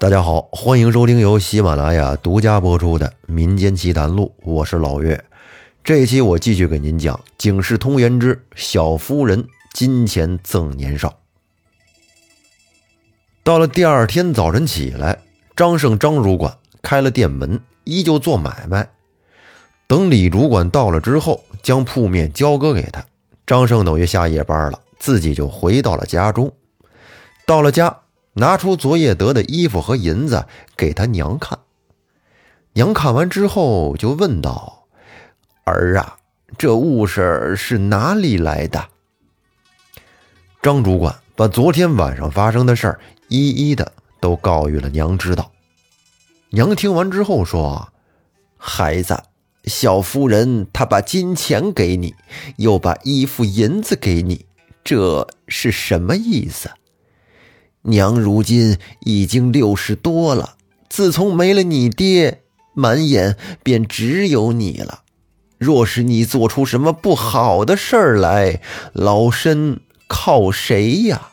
大家好，欢迎收听由喜马拉雅独家播出的《民间奇谈录》，我是老岳。这一期我继续给您讲《警世通言之小夫人金钱赠年少》。到了第二天早晨起来，张胜张主管开了店门，依旧做买卖。等李主管到了之后，将铺面交割给他，张胜等于下夜班了，自己就回到了家中。到了家。拿出昨夜得的衣服和银子给他娘看，娘看完之后就问道：“儿啊，这物事是哪里来的？”张主管把昨天晚上发生的事儿一一的都告诉了娘知道。娘听完之后说：“孩子，小夫人她把金钱给你，又把衣服银子给你，这是什么意思？”娘如今已经六十多了，自从没了你爹，满眼便只有你了。若是你做出什么不好的事儿来，老身靠谁呀？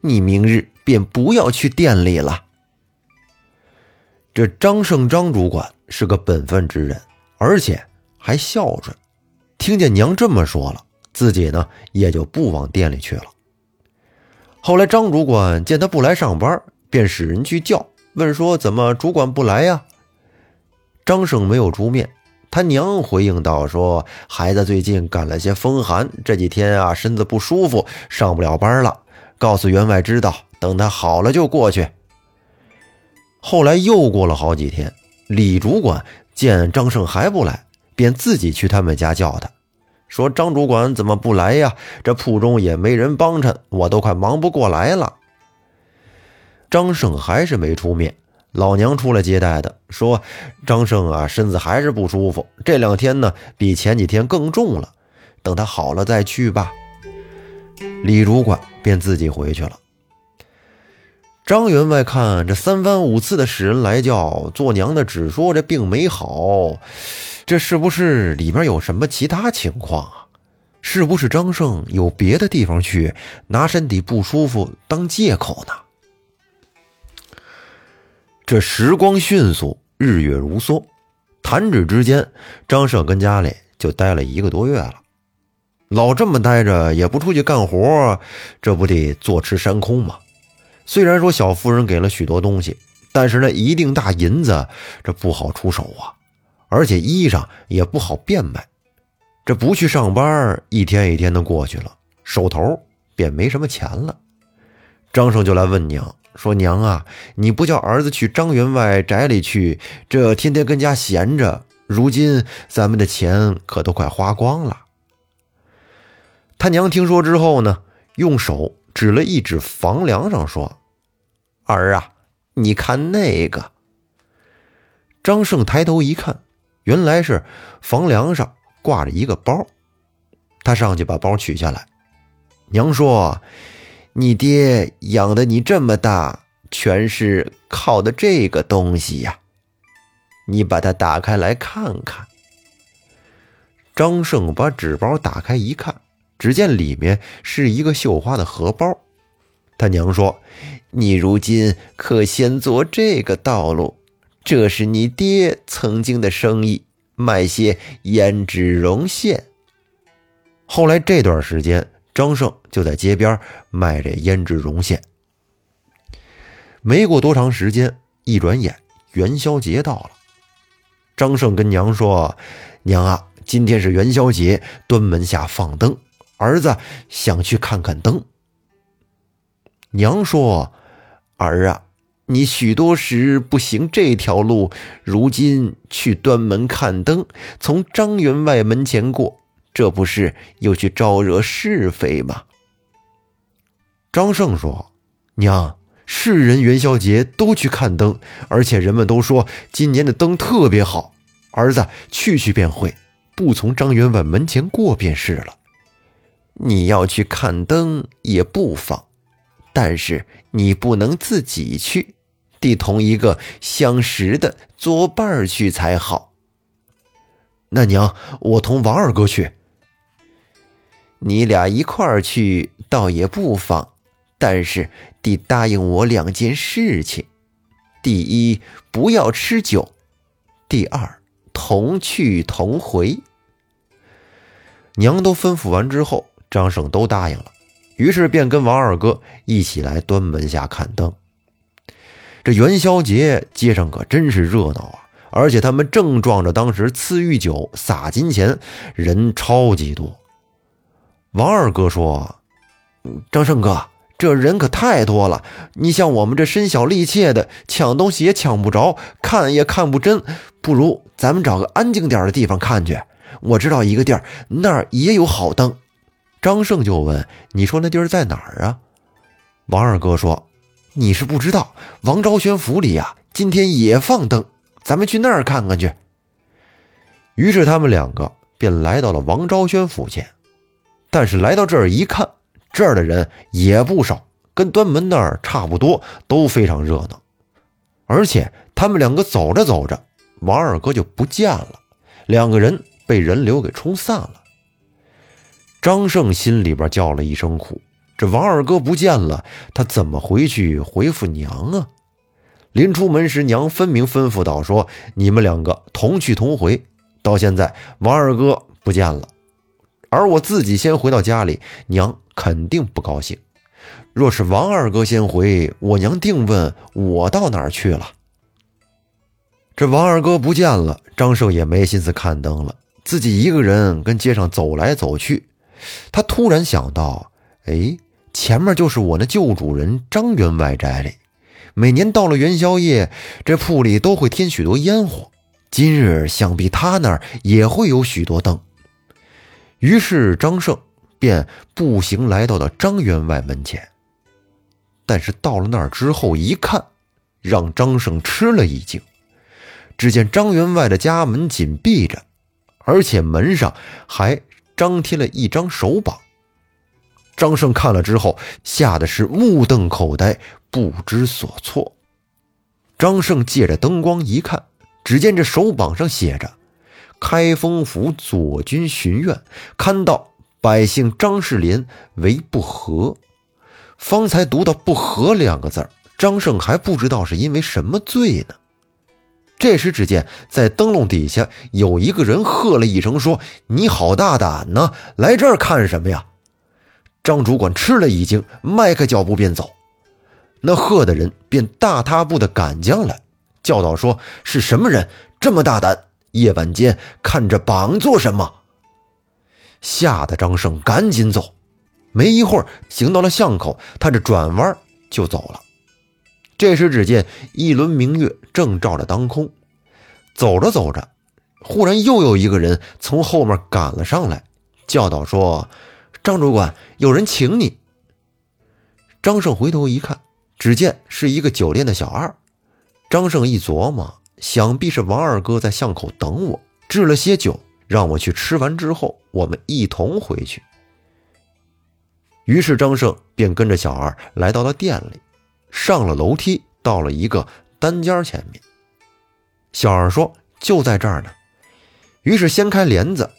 你明日便不要去店里了。这张胜张主管是个本分之人，而且还孝顺。听见娘这么说了，自己呢也就不往店里去了。后来，张主管见他不来上班，便使人去叫，问说：“怎么主管不来呀？”张胜没有出面，他娘回应道：“说孩子最近感了些风寒，这几天啊身子不舒服，上不了班了。告诉员外知道，等他好了就过去。”后来又过了好几天，李主管见张胜还不来，便自己去他们家叫他。说张主管怎么不来呀？这铺中也没人帮衬，我都快忙不过来了。张胜还是没出面，老娘出来接待的，说张胜啊身子还是不舒服，这两天呢比前几天更重了，等他好了再去吧。李主管便自己回去了。张员外看这三番五次的使人来叫，做娘的只说这病没好。这是不是里面有什么其他情况啊？是不是张胜有别的地方去，拿身体不舒服当借口呢？这时光迅速，日月如梭，弹指之间，张胜跟家里就待了一个多月了。老这么待着，也不出去干活，这不得坐吃山空吗？虽然说小夫人给了许多东西，但是那一锭大银子，这不好出手啊。而且衣裳也不好变卖，这不去上班，一天一天的过去了，手头便没什么钱了。张胜就来问娘说：“娘啊，你不叫儿子去张员外宅里去，这天天跟家闲着，如今咱们的钱可都快花光了。”他娘听说之后呢，用手指了一指房梁上说：“儿啊，你看那个。”张胜抬头一看。原来是房梁上挂着一个包，他上去把包取下来。娘说：“你爹养的你这么大，全是靠的这个东西呀。你把它打开来看看。”张胜把纸包打开一看，只见里面是一个绣花的荷包。他娘说：“你如今可先做这个道路。”这是你爹曾经的生意，卖些胭脂绒线。后来这段时间，张胜就在街边卖这胭脂绒线。没过多长时间，一转眼元宵节到了。张胜跟娘说：“娘啊，今天是元宵节，端门下放灯，儿子想去看看灯。”娘说：“儿啊。”你许多时不行这条路，如今去端门看灯，从张员外门前过，这不是又去招惹是非吗？张胜说：“娘，世人元宵节都去看灯，而且人们都说今年的灯特别好，儿子去去便会，不从张员外门前过便是了。你要去看灯也不妨，但是你不能自己去。”得同一个相识的作伴去才好。那娘，我同王二哥去。你俩一块儿去倒也不妨，但是得答应我两件事情。第一，不要吃酒；第二，同去同回。娘都吩咐完之后，张胜都答应了，于是便跟王二哥一起来端门下看灯。这元宵节街上可真是热闹啊！而且他们正撞着当时赐御酒、撒金钱，人超级多。王二哥说：“张胜哥，这人可太多了，你像我们这身小力怯的，抢东西也抢不着，看也看不真，不如咱们找个安静点的地方看去。我知道一个地儿，那儿也有好灯。”张胜就问：“你说那地儿在哪儿啊？”王二哥说：“你是不知道，王昭轩府里呀，今天也放灯。”咱们去那儿看看去。于是他们两个便来到了王昭轩府前，但是来到这儿一看，这儿的人也不少，跟端门那儿差不多，都非常热闹。而且他们两个走着走着，王二哥就不见了，两个人被人流给冲散了。张胜心里边叫了一声苦，这王二哥不见了，他怎么回去回复娘啊？临出门时，娘分明吩咐道：“说你们两个同去同回。”到现在，王二哥不见了，而我自己先回到家里，娘肯定不高兴。若是王二哥先回，我娘定问我到哪儿去了。这王二哥不见了，张胜也没心思看灯了，自己一个人跟街上走来走去。他突然想到：“哎，前面就是我那旧主人张员外宅里。”每年到了元宵夜，这铺里都会添许多烟火。今日想必他那儿也会有许多灯。于是张胜便步行来到了张员外门前。但是到了那儿之后一看，让张胜吃了一惊。只见张员外的家门紧闭着，而且门上还张贴了一张手榜。张胜看了之后，吓得是目瞪口呆。不知所措。张胜借着灯光一看，只见这手榜上写着：“开封府左军巡院勘到百姓张世林为不和。”方才读到“不和”两个字张胜还不知道是因为什么罪呢。这时，只见在灯笼底下有一个人喝了一声，说：“你好大胆呢！来这儿看什么呀？”张主管吃了一惊，迈开脚步便走。那喝的人便大踏步的赶将来，叫道：“说是什么人这么大胆？夜晚间看着榜做什么？”吓得张胜赶紧走。没一会儿，行到了巷口，他这转弯就走了。这时，只见一轮明月正照着当空。走着走着，忽然又有一个人从后面赶了上来，叫道：“说张主管，有人请你。”张胜回头一看。只见是一个酒店的小二，张胜一琢磨，想必是王二哥在巷口等我，置了些酒，让我去吃完之后，我们一同回去。于是张胜便跟着小二来到了店里，上了楼梯，到了一个单间前面。小二说：“就在这儿呢。”于是掀开帘子，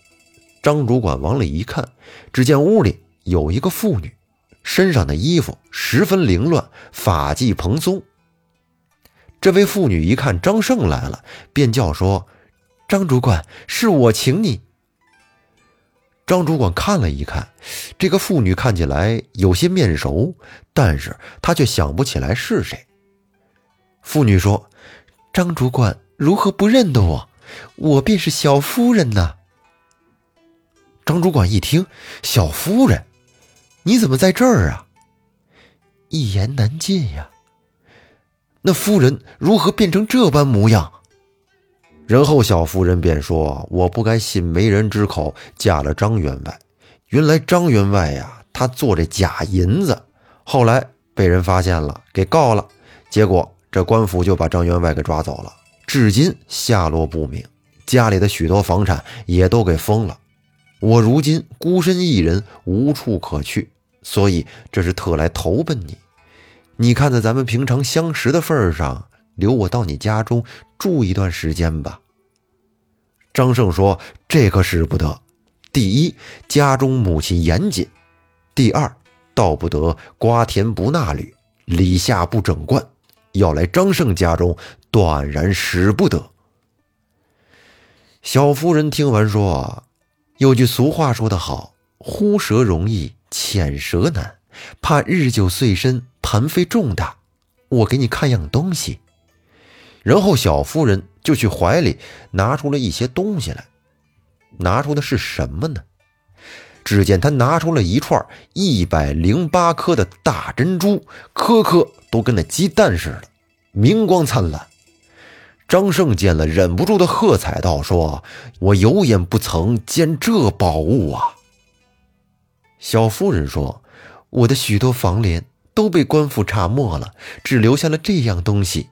张主管往里一看，只见屋里有一个妇女。身上的衣服十分凌乱，发髻蓬松。这位妇女一看张胜来了，便叫说：“张主管，是我请你。”张主管看了一看，这个妇女看起来有些面熟，但是他却想不起来是谁。妇女说：“张主管如何不认得我？我便是小夫人呐。”张主管一听，小夫人。你怎么在这儿啊？一言难尽呀。那夫人如何变成这般模样？然后小夫人便说：“我不该信媒人之口，嫁了张员外。原来张员外呀，他做这假银子，后来被人发现了，给告了。结果这官府就把张员外给抓走了，至今下落不明，家里的许多房产也都给封了。”我如今孤身一人，无处可去，所以这是特来投奔你。你看在咱们平常相识的份上，留我到你家中住一段时间吧。张胜说：“这可使不得。第一，家中母亲严谨；第二，道不得瓜田不纳履，李下不整冠。要来张胜家中，断然使不得。小夫人听完说：“有句俗话说得好，呼蛇容易浅蛇难，怕日久岁深，盘费重大。我给你看样东西。”然后小夫人就去怀里拿出了一些东西来，拿出的是什么呢？只见他拿出了一串一百零八颗的大珍珠，颗颗都跟那鸡蛋似的，明光灿烂。张胜见了，忍不住的喝彩道：“说我有眼不曾见这宝物啊！”小夫人说：“我的许多房帘都被官府查没了，只留下了这样东西。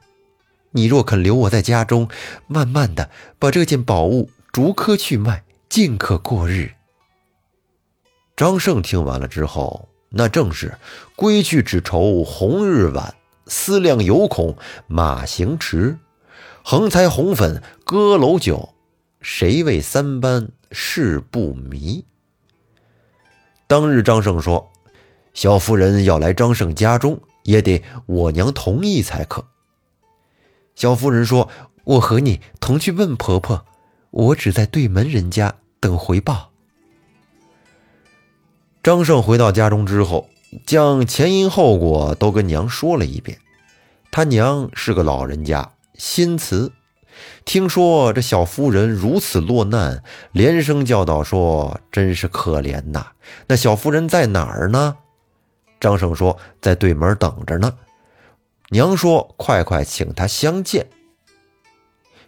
你若肯留我在家中，慢慢的把这件宝物逐颗去卖，尽可过日。”张胜听完了之后，那正是“归去只愁红日晚，思量犹恐马行迟。横财红粉歌楼酒，谁为三班事不迷？”当日张胜说：“小夫人要来张胜家中，也得我娘同意才可。”小夫人说：“我和你同去问婆婆，我只在对门人家等回报。”张胜回到家中之后，将前因后果都跟娘说了一遍。他娘是个老人家，新慈，听说这小夫人如此落难，连声叫道：“说真是可怜呐！那小夫人在哪儿呢？”张胜说：“在对门等着呢。”娘说：“快快请她相见。”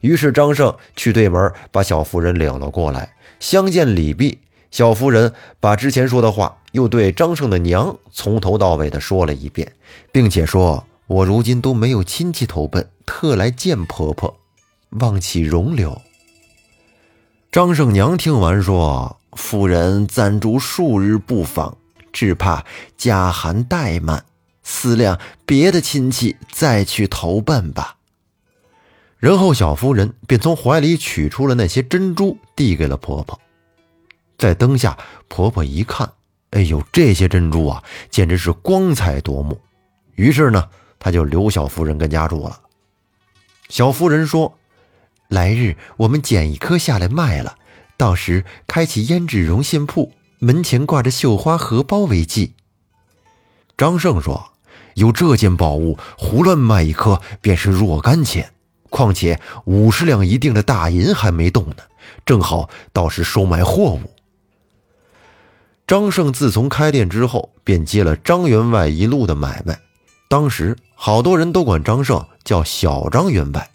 于是张胜去对门把小夫人领了过来，相见礼毕。小夫人把之前说的话又对张胜的娘从头到尾的说了一遍，并且说：“我如今都没有亲戚投奔，特来见婆婆，望其容留。”张胜娘听完说：“夫人暂住数日不访，只怕家寒怠慢，思量别的亲戚再去投奔吧。”然后小夫人便从怀里取出了那些珍珠，递给了婆婆。在灯下，婆婆一看，哎呦，这些珍珠啊，简直是光彩夺目。于是呢，她就留小夫人跟家住了。小夫人说：“来日我们捡一颗下来卖了，到时开起胭脂绒线铺，门前挂着绣花荷包为记。”张胜说：“有这件宝物，胡乱卖一颗便是若干钱，况且五十两一锭的大银还没动呢，正好到时收买货物。”张胜自从开店之后，便接了张员外一路的买卖。当时好多人都管张胜叫小张员外，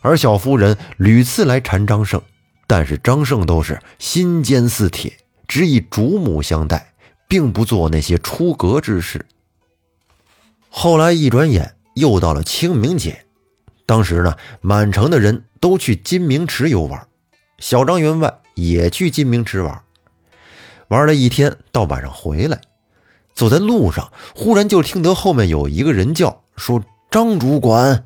而小夫人屡次来缠张胜，但是张胜都是心坚似铁，只以主母相待，并不做那些出格之事。后来一转眼又到了清明节，当时呢，满城的人都去金明池游玩，小张员外也去金明池玩。玩了一天，到晚上回来，走在路上，忽然就听得后面有一个人叫说：“张主管。”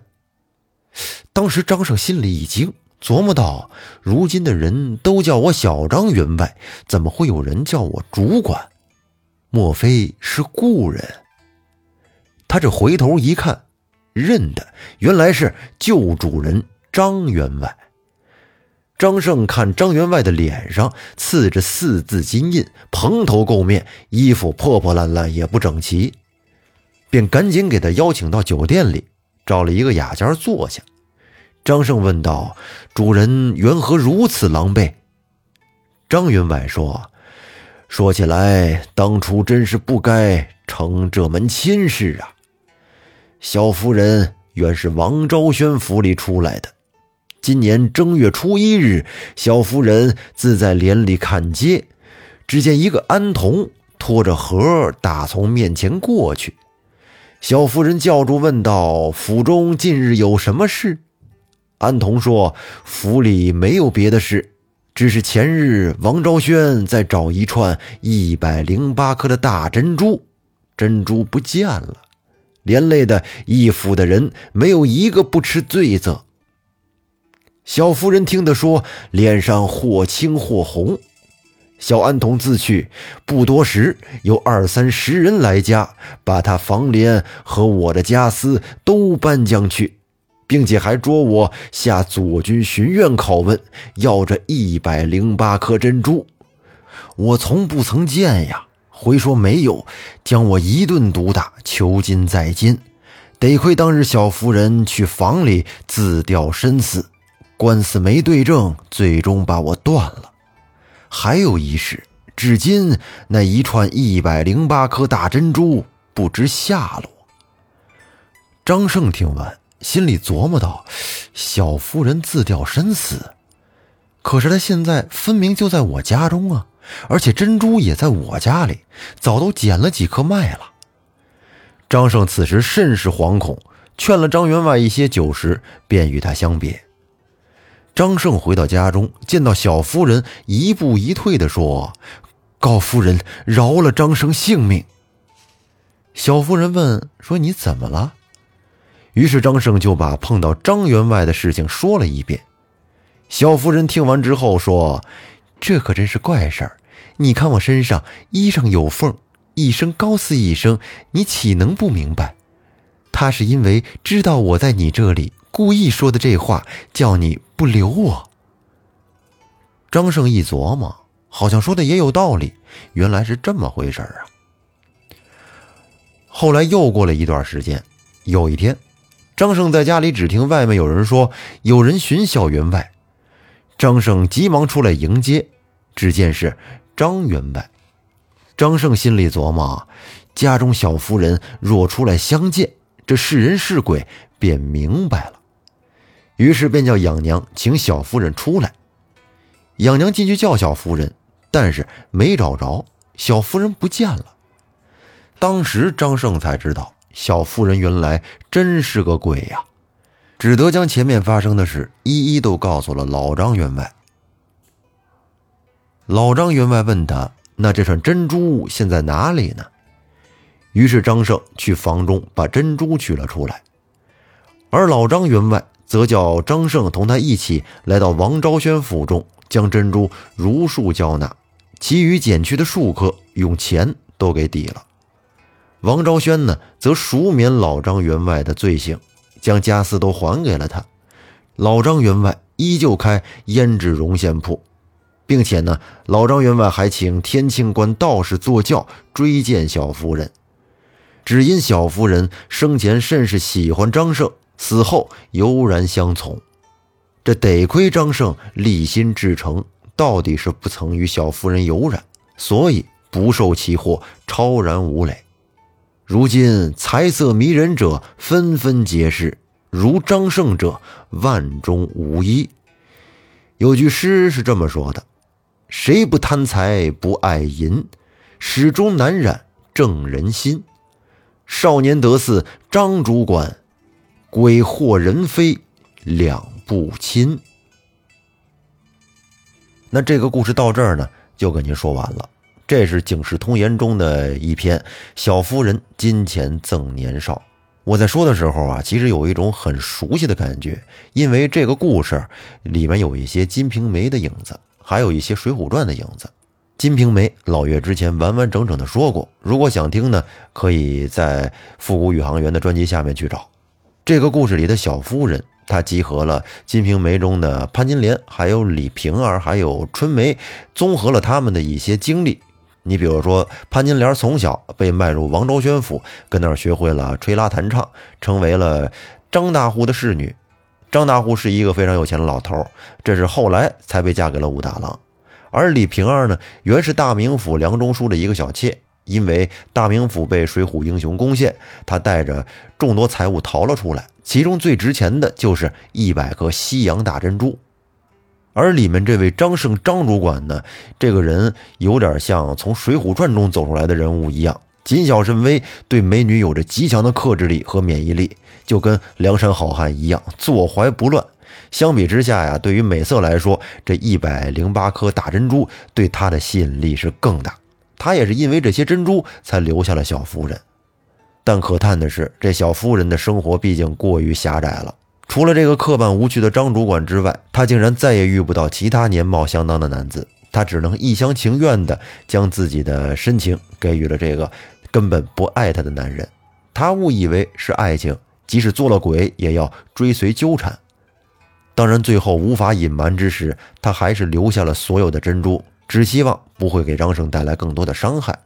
当时张胜心里一惊，琢磨道：“如今的人都叫我小张员外，怎么会有人叫我主管？莫非是故人？”他这回头一看，认得，原来是旧主人张员外。张胜看张员外的脸上刺着四字金印，蓬头垢面，衣服破破烂烂，也不整齐，便赶紧给他邀请到酒店里，找了一个雅间坐下。张胜问道：“主人缘何如此狼狈？”张员外说：“说起来，当初真是不该成这门亲事啊。小夫人原是王昭轩府里出来的。”今年正月初一日，小夫人自在帘里看街，只见一个安童拖着盒打从面前过去。小夫人叫住问道：“府中近日有什么事？”安童说：“府里没有别的事，只是前日王昭轩在找一串一百零八颗的大珍珠，珍珠不见了，连累的一府的人没有一个不吃罪责。”小夫人听得说，脸上或青或红，小安童自去，不多时，有二三十人来家，把他房帘和我的家私都搬将去，并且还捉我下左军巡院拷问，要这一百零八颗珍珠。我从不曾见呀，回说没有，将我一顿毒打，囚禁在监。得亏当日小夫人去房里自吊身死，官司没对证，最终把我断了。还有一事，至今那一串一百零八颗大珍珠不知下落。张胜听完，心里琢磨道：“小夫人自吊身死，可是她现在分明就在我家中啊，而且珍珠也在我家里，早都捡了几颗卖了。”张胜此时甚是惶恐，劝了张员外一些酒食，便与他相别。张胜回到家中，见到小夫人，一步一退地说：“高夫人饶了张胜性命。”小夫人问：“说你怎么了？”于是张胜就把碰到张员外的事情说了一遍。小夫人听完之后说：“这可真是怪事儿！你看我身上衣裳有缝。”一声高似一声，你岂能不明白？他是因为知道我在你这里，故意说的这话，叫你不留我。张胜一琢磨，好像说的也有道理，原来是这么回事啊。后来又过了一段时间，有一天，张胜在家里只听外面有人说有人寻小员外，张胜急忙出来迎接，只见是张员外。张胜心里琢磨：家中小夫人若出来相见，这是人是鬼便明白了。于是便叫养娘请小夫人出来。养娘进去叫小夫人，但是没找着小夫人，不见了。当时张胜才知道，小夫人原来真是个鬼呀，只得将前面发生的事一一都告诉了老张员外。老张员外问他。那这串珍珠现在哪里呢？于是张胜去房中把珍珠取了出来，而老张员外则叫张胜同他一起来到王昭轩府中，将珍珠如数交纳，其余减去的数颗用钱都给抵了。王昭轩呢，则赎免老张员外的罪行，将家私都还给了他。老张员外依旧开胭脂绒线铺。并且呢，老张员外还请天庆观道士坐轿追荐小夫人，只因小夫人生前甚是喜欢张胜，死后悠然相从。这得亏张胜立心至诚，到底是不曾与小夫人有染，所以不受其祸，超然无累。如今财色迷人者纷纷皆是，如张胜者万中无一。有句诗是这么说的。谁不贪财不爱银，始终难染正人心。少年得似张主管，鬼惑人非两不亲。那这个故事到这儿呢，就跟您说完了。这是《警世通言》中的一篇《小夫人金钱赠年少》。我在说的时候啊，其实有一种很熟悉的感觉，因为这个故事里面有一些《金瓶梅》的影子。还有一些《水浒传》的影子，《金瓶梅》老岳之前完完整整的说过。如果想听呢，可以在《复古宇航员》的专辑下面去找。这个故事里的小夫人，她集合了《金瓶梅》中的潘金莲，还有李瓶儿，还有春梅，综合了他们的一些经历。你比如说，潘金莲从小被卖入王昭宣府，跟那儿学会了吹拉弹唱，成为了张大户的侍女。张大户是一个非常有钱的老头，这是后来才被嫁给了武大郎。而李瓶儿呢，原是大名府梁中书的一个小妾，因为大名府被水浒英雄攻陷，他带着众多财物逃了出来，其中最值钱的就是一百颗西洋大珍珠。而里面这位张胜张主管呢，这个人有点像从《水浒传》中走出来的人物一样。谨小慎微，对美女有着极强的克制力和免疫力，就跟梁山好汉一样，坐怀不乱。相比之下呀，对于美色来说，这一百零八颗大珍珠对他的吸引力是更大。他也是因为这些珍珠才留下了小夫人。但可叹的是，这小夫人的生活毕竟过于狭窄了。除了这个刻板无趣的张主管之外，他竟然再也遇不到其他年貌相当的男子。他只能一厢情愿地将自己的深情给予了这个根本不爱他的男人。他误以为是爱情，即使做了鬼也要追随纠缠。当然，最后无法隐瞒之时，他还是留下了所有的珍珠，只希望不会给张胜带来更多的伤害。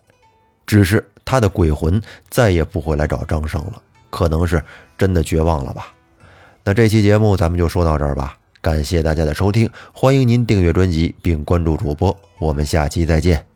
只是他的鬼魂再也不会来找张胜了，可能是真的绝望了吧。那这期节目咱们就说到这儿吧，感谢大家的收听，欢迎您订阅专辑并关注主播，我们下期再见。